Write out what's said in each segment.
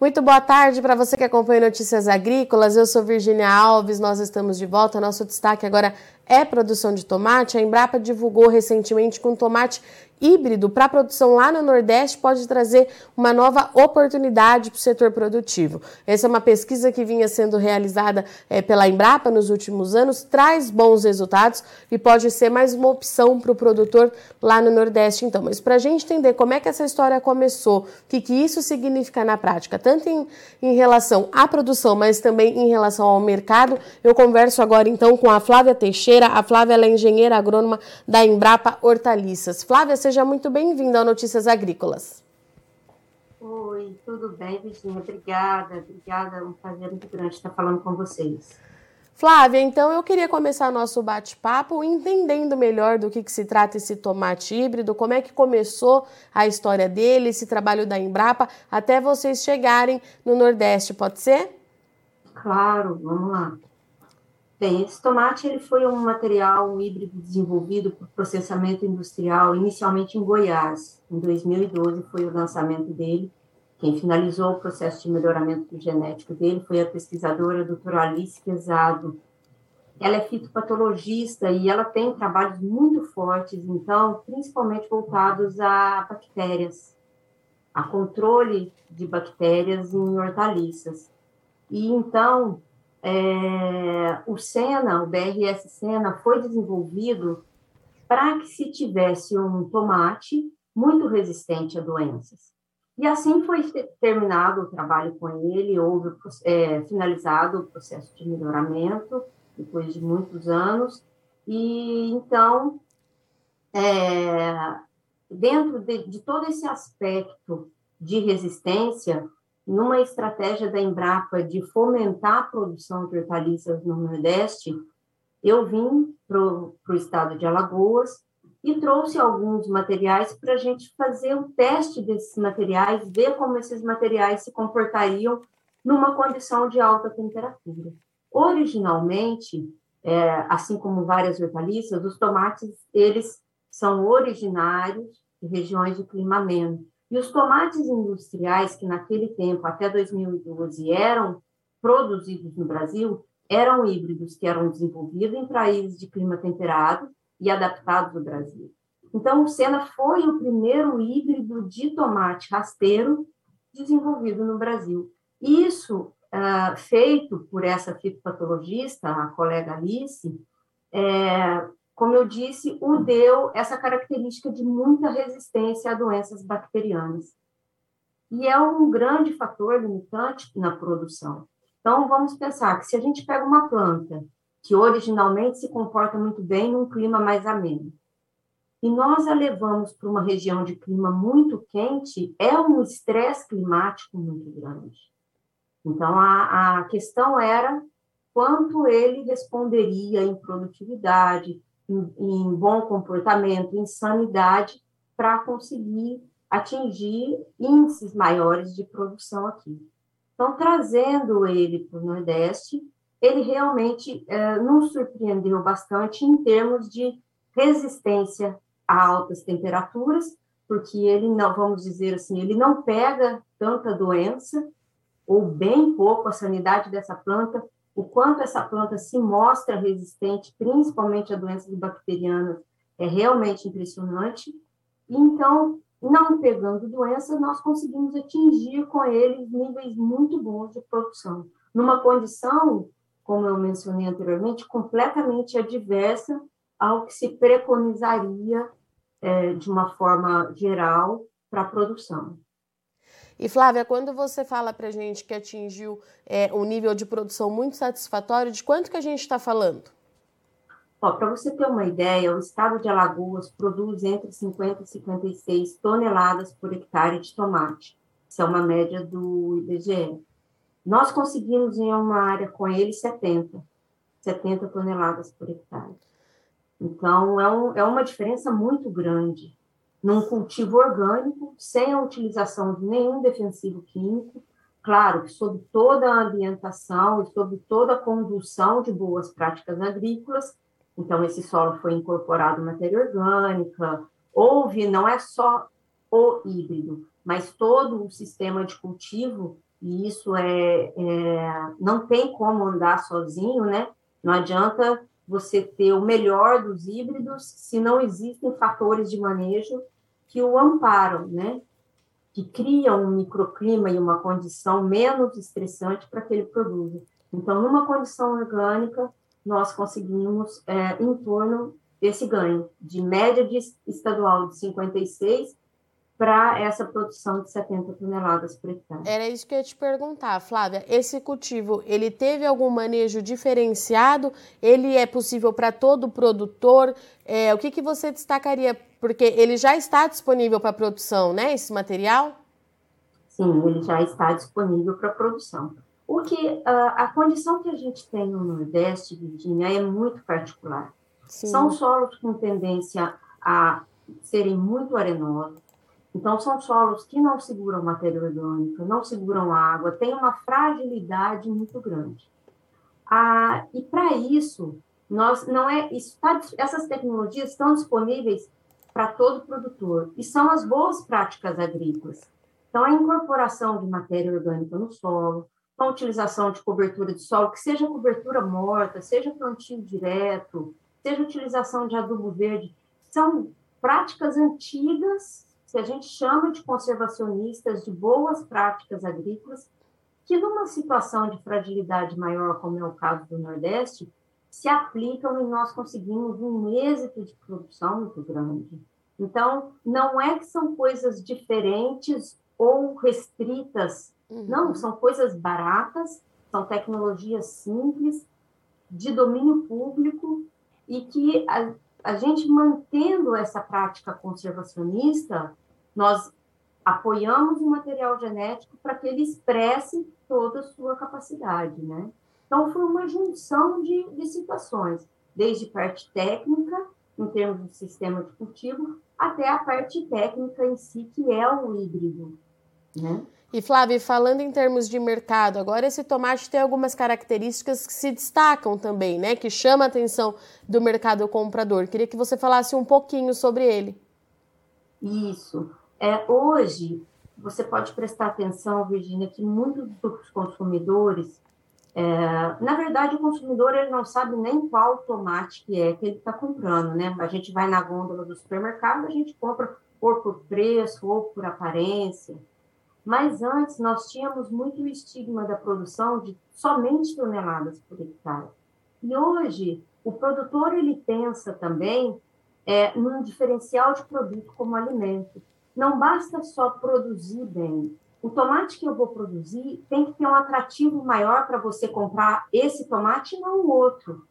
Muito boa tarde para você que acompanha Notícias Agrícolas. Eu sou Virginia Alves, nós estamos de volta. Nosso destaque agora é produção de tomate. A Embrapa divulgou recentemente que um tomate híbrido para produção lá no Nordeste pode trazer uma nova oportunidade para o setor produtivo. Essa é uma pesquisa que vinha sendo realizada é, pela Embrapa nos últimos anos, traz bons resultados e pode ser mais uma opção para o produtor lá no Nordeste. Então, mas para a gente entender como é que essa história começou, o que, que isso significa na prática, tanto em, em relação à produção, mas também em relação ao mercado, eu converso agora então com a Flávia Teixeira. A Flávia é engenheira agrônoma da Embrapa Hortaliças. Flávia, muito bem-vinda ao Notícias Agrícolas. Oi, tudo bem, Virginia? Obrigada, obrigada. É um prazer muito grande estar falando com vocês. Flávia, então eu queria começar nosso bate-papo entendendo melhor do que, que, se trata esse tomate híbrido, como é que começou a história dele, esse trabalho da Embrapa, até vocês chegarem no Nordeste, pode ser? Claro, vamos lá. Bem, esse tomate ele foi um material híbrido desenvolvido por processamento industrial, inicialmente em Goiás. Em 2012 foi o lançamento dele. Quem finalizou o processo de melhoramento genético dele foi a pesquisadora doutora Alice Quezado. Ela é fitopatologista e ela tem trabalhos muito fortes, então, principalmente voltados a bactérias, a controle de bactérias em hortaliças. E então, é, o Sena, o BRS Sena, foi desenvolvido para que se tivesse um tomate muito resistente a doenças. E assim foi terminado o trabalho com ele, houve é, finalizado o processo de melhoramento, depois de muitos anos, e então, é, dentro de, de todo esse aspecto de resistência, numa estratégia da Embrapa de fomentar a produção de hortaliças no Nordeste, eu vim para o estado de Alagoas e trouxe alguns materiais para a gente fazer o um teste desses materiais, ver como esses materiais se comportariam numa condição de alta temperatura. Originalmente, é, assim como várias hortaliças, os tomates eles são originários de regiões de clima ameno. E os tomates industriais, que naquele tempo, até 2012, eram produzidos no Brasil, eram híbridos que eram desenvolvidos em países de clima temperado e adaptados ao Brasil. Então, o Sena foi o primeiro híbrido de tomate rasteiro desenvolvido no Brasil. Isso, uh, feito por essa fitopatologista, a colega Alice, é, como eu disse, o deu essa característica de muita resistência a doenças bacterianas. E é um grande fator limitante na produção. Então, vamos pensar que se a gente pega uma planta que originalmente se comporta muito bem num clima mais ameno, e nós a levamos para uma região de clima muito quente, é um estresse climático muito grande. Então, a, a questão era quanto ele responderia em produtividade, em, bom comportamento, em sanidade, para conseguir atingir índices maiores de produção aqui. Então, trazendo ele para o Nordeste, ele realmente é, nos surpreendeu bastante em termos de resistência a altas temperaturas, porque ele não, vamos dizer assim, ele não pega tanta doença, ou bem pouco, a sanidade dessa planta o quanto essa planta se mostra resistente, principalmente a doenças bacterianas, é realmente impressionante. Então, não pegando doença, nós conseguimos atingir com eles níveis muito bons de produção, numa condição, como eu mencionei anteriormente, completamente adversa ao que se preconizaria é, de uma forma geral para a produção. E Flávia, quando você fala para gente que atingiu é, um nível de produção muito satisfatório, de quanto que a gente está falando? Para você ter uma ideia, o estado de Alagoas produz entre 50 e 56 toneladas por hectare de tomate. Isso é uma média do IBGE. Nós conseguimos em uma área com ele 70, 70 toneladas por hectare. Então, é, um, é uma diferença muito grande num cultivo orgânico, sem a utilização de nenhum defensivo químico, claro que sob toda a ambientação e sob toda a condução de boas práticas agrícolas. Então, esse solo foi incorporado matéria orgânica, houve, não é só o híbrido, mas todo o sistema de cultivo e isso é, é, não tem como andar sozinho, né? Não adianta você ter o melhor dos híbridos se não existem fatores de manejo que o amparam, né? Que criam um microclima e uma condição menos estressante para que ele produza. Então, numa condição orgânica, nós conseguimos é, em torno desse ganho de média de estadual de 56 para essa produção de 70 toneladas por hectare. Era isso que eu ia te perguntar, Flávia. Esse cultivo, ele teve algum manejo diferenciado? Ele é possível para todo produtor? É, o que, que você destacaria? Porque ele já está disponível para produção, né? Esse material? Sim, ele já está disponível para produção. O que a, a condição que a gente tem no Nordeste, Virginia, é muito particular. Sim. São solos com tendência a serem muito arenosos, então, são solos que não seguram matéria orgânica, não seguram água, têm uma fragilidade muito grande. Ah, e para isso, nós não é isso tá, essas tecnologias estão disponíveis para todo produtor e são as boas práticas agrícolas. Então, a incorporação de matéria orgânica no solo, a utilização de cobertura de solo, que seja cobertura morta, seja plantio direto, seja utilização de adubo verde, são práticas antigas que a gente chama de conservacionistas de boas práticas agrícolas, que numa situação de fragilidade maior, como é o caso do Nordeste, se aplicam e nós conseguimos um êxito de produção muito grande. Então, não é que são coisas diferentes ou restritas, uhum. não, são coisas baratas, são tecnologias simples, de domínio público, e que a, gente mantendo essa prática conservacionista, nós apoiamos o material genético para que ele expresse toda a sua capacidade, né? Então, foi uma junção de, de situações, desde parte técnica, em termos de sistema de cultivo, até a parte técnica em si, que é o híbrido, né? E Flávia, falando em termos de mercado, agora esse tomate tem algumas características que se destacam também, né? Que chama a atenção do mercado comprador. Queria que você falasse um pouquinho sobre ele. Isso. É, hoje, você pode prestar atenção, Virginia, que muitos dos consumidores, é, na verdade, o consumidor ele não sabe nem qual tomate que é que ele está comprando, né? A gente vai na gôndola do supermercado, a gente compra ou por preço ou por aparência. Mas antes nós tínhamos muito o estigma da produção de somente toneladas por hectare. E hoje o produtor ele pensa também é, num diferencial de produto como alimento. Não basta só produzir bem. O tomate que eu vou produzir tem que ter um atrativo maior para você comprar esse tomate e não o outro.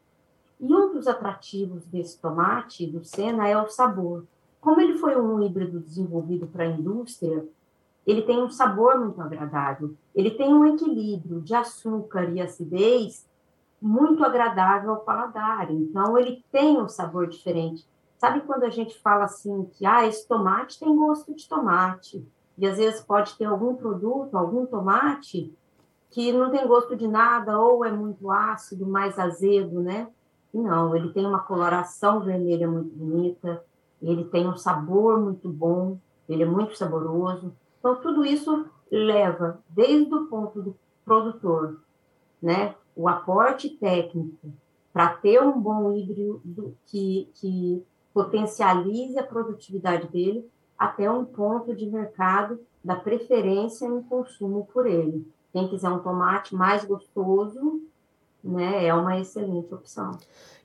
E um dos atrativos desse tomate, do Sena, é o sabor. Como ele foi um híbrido desenvolvido para a indústria, ele tem um sabor muito agradável, ele tem um equilíbrio de açúcar e acidez muito agradável ao paladar. Então, ele tem um sabor diferente. Sabe quando a gente fala assim que ah, esse tomate tem gosto de tomate? E às vezes pode ter algum produto, algum tomate que não tem gosto de nada, ou é muito ácido, mais azedo, né? Não, ele tem uma coloração vermelha muito bonita, ele tem um sabor muito bom, ele é muito saboroso. Então, tudo isso leva, desde o ponto do produtor, né, o aporte técnico para ter um bom híbrido que, que potencialize a produtividade dele, até um ponto de mercado da preferência em consumo por ele. Quem quiser um tomate mais gostoso, né, é uma excelente opção.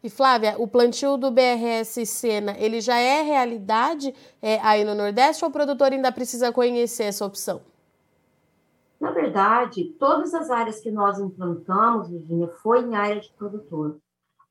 E Flávia, o plantio do BRS Sena, ele já é realidade é, aí no Nordeste ou o produtor ainda precisa conhecer essa opção? Na verdade, todas as áreas que nós implantamos, Virginia, foi em área de produtor.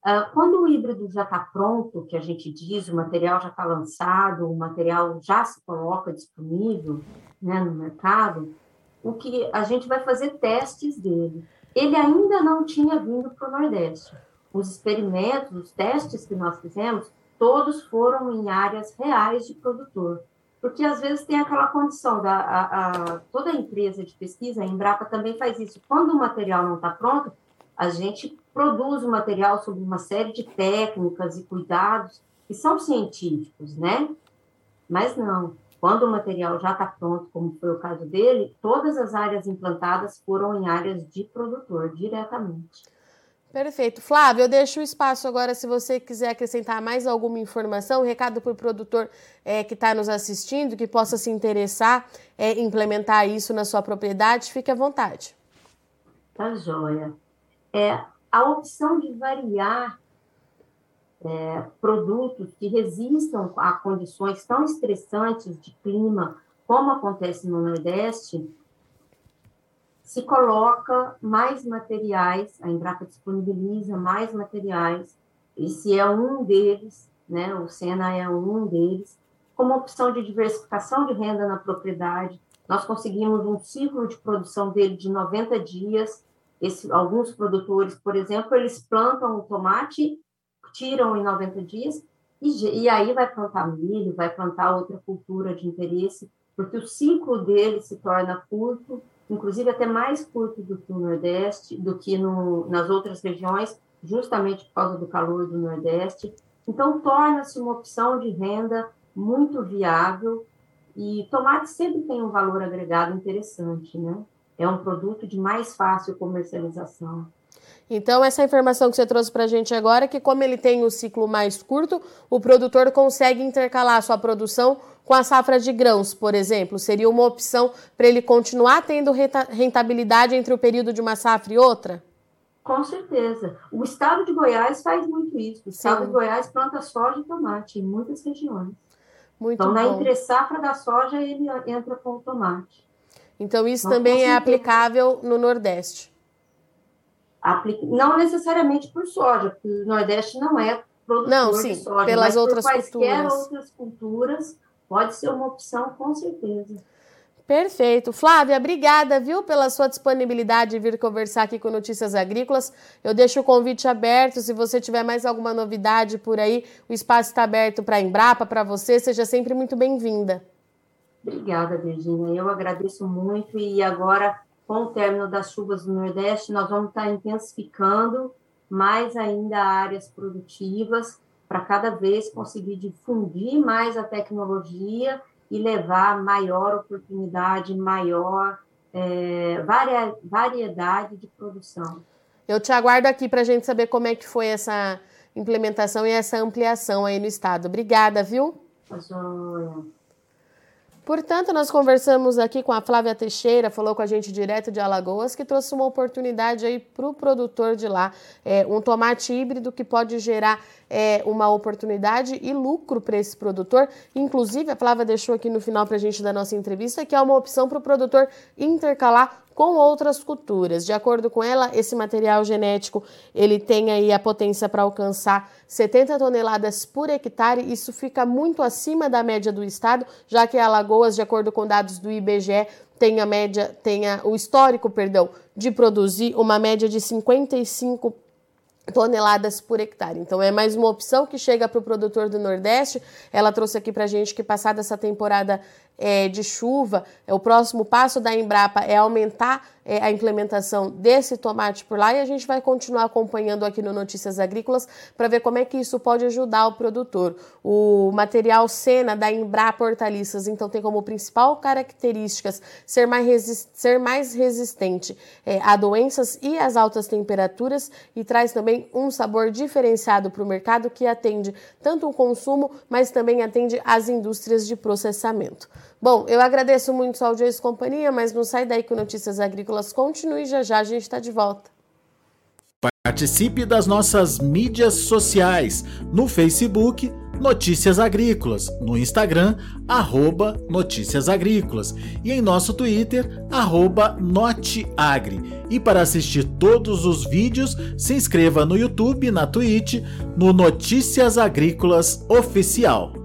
Uh, quando o híbrido já está pronto, que a gente diz, o material já está lançado, o material já se coloca disponível né, no mercado, o que a gente vai fazer testes dele ele ainda não tinha vindo para o Nordeste. Os experimentos, os testes que nós fizemos, todos foram em áreas reais de produtor. Porque às vezes tem aquela condição da a, a, toda empresa de pesquisa, a Embrapa também faz isso. Quando o material não está pronto, a gente produz o material sob uma série de técnicas e cuidados que são científicos, né? Mas não. Quando o material já está pronto, como foi o caso dele, todas as áreas implantadas foram em áreas de produtor, diretamente. Perfeito. Flávio, eu deixo o espaço agora se você quiser acrescentar mais alguma informação, recado para o produtor é, que está nos assistindo, que possa se interessar é, implementar isso na sua propriedade, fique à vontade. Tá joia. É, a opção de variar é, produtos que resistam a condições tão estressantes de clima, como acontece no Nordeste, se coloca mais materiais, a Embrapa disponibiliza mais materiais, esse é um deles, né, o Sena é um deles, como opção de diversificação de renda na propriedade. Nós conseguimos um ciclo de produção dele de 90 dias. Esse, alguns produtores, por exemplo, eles plantam o tomate tiram em 90 dias, e, e aí vai plantar milho, vai plantar outra cultura de interesse, porque o ciclo dele se torna curto, inclusive até mais curto do que no Nordeste, do que no, nas outras regiões, justamente por causa do calor do Nordeste. Então, torna-se uma opção de renda muito viável e tomate sempre tem um valor agregado interessante, né? É um produto de mais fácil comercialização. Então, essa informação que você trouxe para a gente agora é que, como ele tem o ciclo mais curto, o produtor consegue intercalar a sua produção com a safra de grãos, por exemplo. Seria uma opção para ele continuar tendo rentabilidade entre o período de uma safra e outra? Com certeza. O estado de Goiás faz muito isso. O estado Sim. de Goiás planta soja e tomate em muitas regiões. Muito então, bom. na entre safra da soja, ele entra com o tomate. Então, isso então, também é aplicável no Nordeste não necessariamente por soja, porque o Nordeste não é produtor não, sim, de soja, pelas mas outras por quaisquer culturas. outras culturas pode ser uma opção, com certeza. Perfeito. Flávia, obrigada, viu, pela sua disponibilidade de vir conversar aqui com Notícias Agrícolas. Eu deixo o convite aberto. Se você tiver mais alguma novidade por aí, o espaço está aberto para a Embrapa, para você. Seja sempre muito bem-vinda. Obrigada, Virginia. Eu agradeço muito e agora com o término das chuvas do Nordeste, nós vamos estar intensificando mais ainda áreas produtivas para cada vez conseguir difundir mais a tecnologia e levar maior oportunidade, maior é, variedade de produção. Eu te aguardo aqui para a gente saber como é que foi essa implementação e essa ampliação aí no estado. Obrigada, viu? Joia. Portanto, nós conversamos aqui com a Flávia Teixeira, falou com a gente direto de Alagoas, que trouxe uma oportunidade aí para o produtor de lá, é, um tomate híbrido que pode gerar é, uma oportunidade e lucro para esse produtor. Inclusive, a Flávia deixou aqui no final para a gente da nossa entrevista que é uma opção para o produtor intercalar com outras culturas. De acordo com ela, esse material genético ele tem aí a potência para alcançar 70 toneladas por hectare. Isso fica muito acima da média do estado, já que Alagoas, de acordo com dados do IBGE, tem a média, tem a, o histórico, perdão, de produzir uma média de 55 toneladas por hectare. Então é mais uma opção que chega para o produtor do Nordeste. Ela trouxe aqui para gente que passada essa temporada é, de chuva, é, o próximo passo da Embrapa é aumentar é, a implementação desse tomate por lá e a gente vai continuar acompanhando aqui no Notícias Agrícolas para ver como é que isso pode ajudar o produtor. O material Sena da Embrapa Hortaliças, então, tem como principal características ser mais, ser mais resistente é, a doenças e às altas temperaturas e traz também um sabor diferenciado para o mercado que atende tanto o consumo, mas também atende as indústrias de processamento. Bom, eu agradeço muito sua audiência e companhia, mas não sai daí com Notícias Agrícolas. Continue já já, a gente está de volta. Participe das nossas mídias sociais no Facebook Notícias Agrícolas, no Instagram arroba Notícias Agrícolas e em nosso Twitter arroba Noteagri. E para assistir todos os vídeos, se inscreva no YouTube, na Twitch, no Notícias Agrícolas Oficial.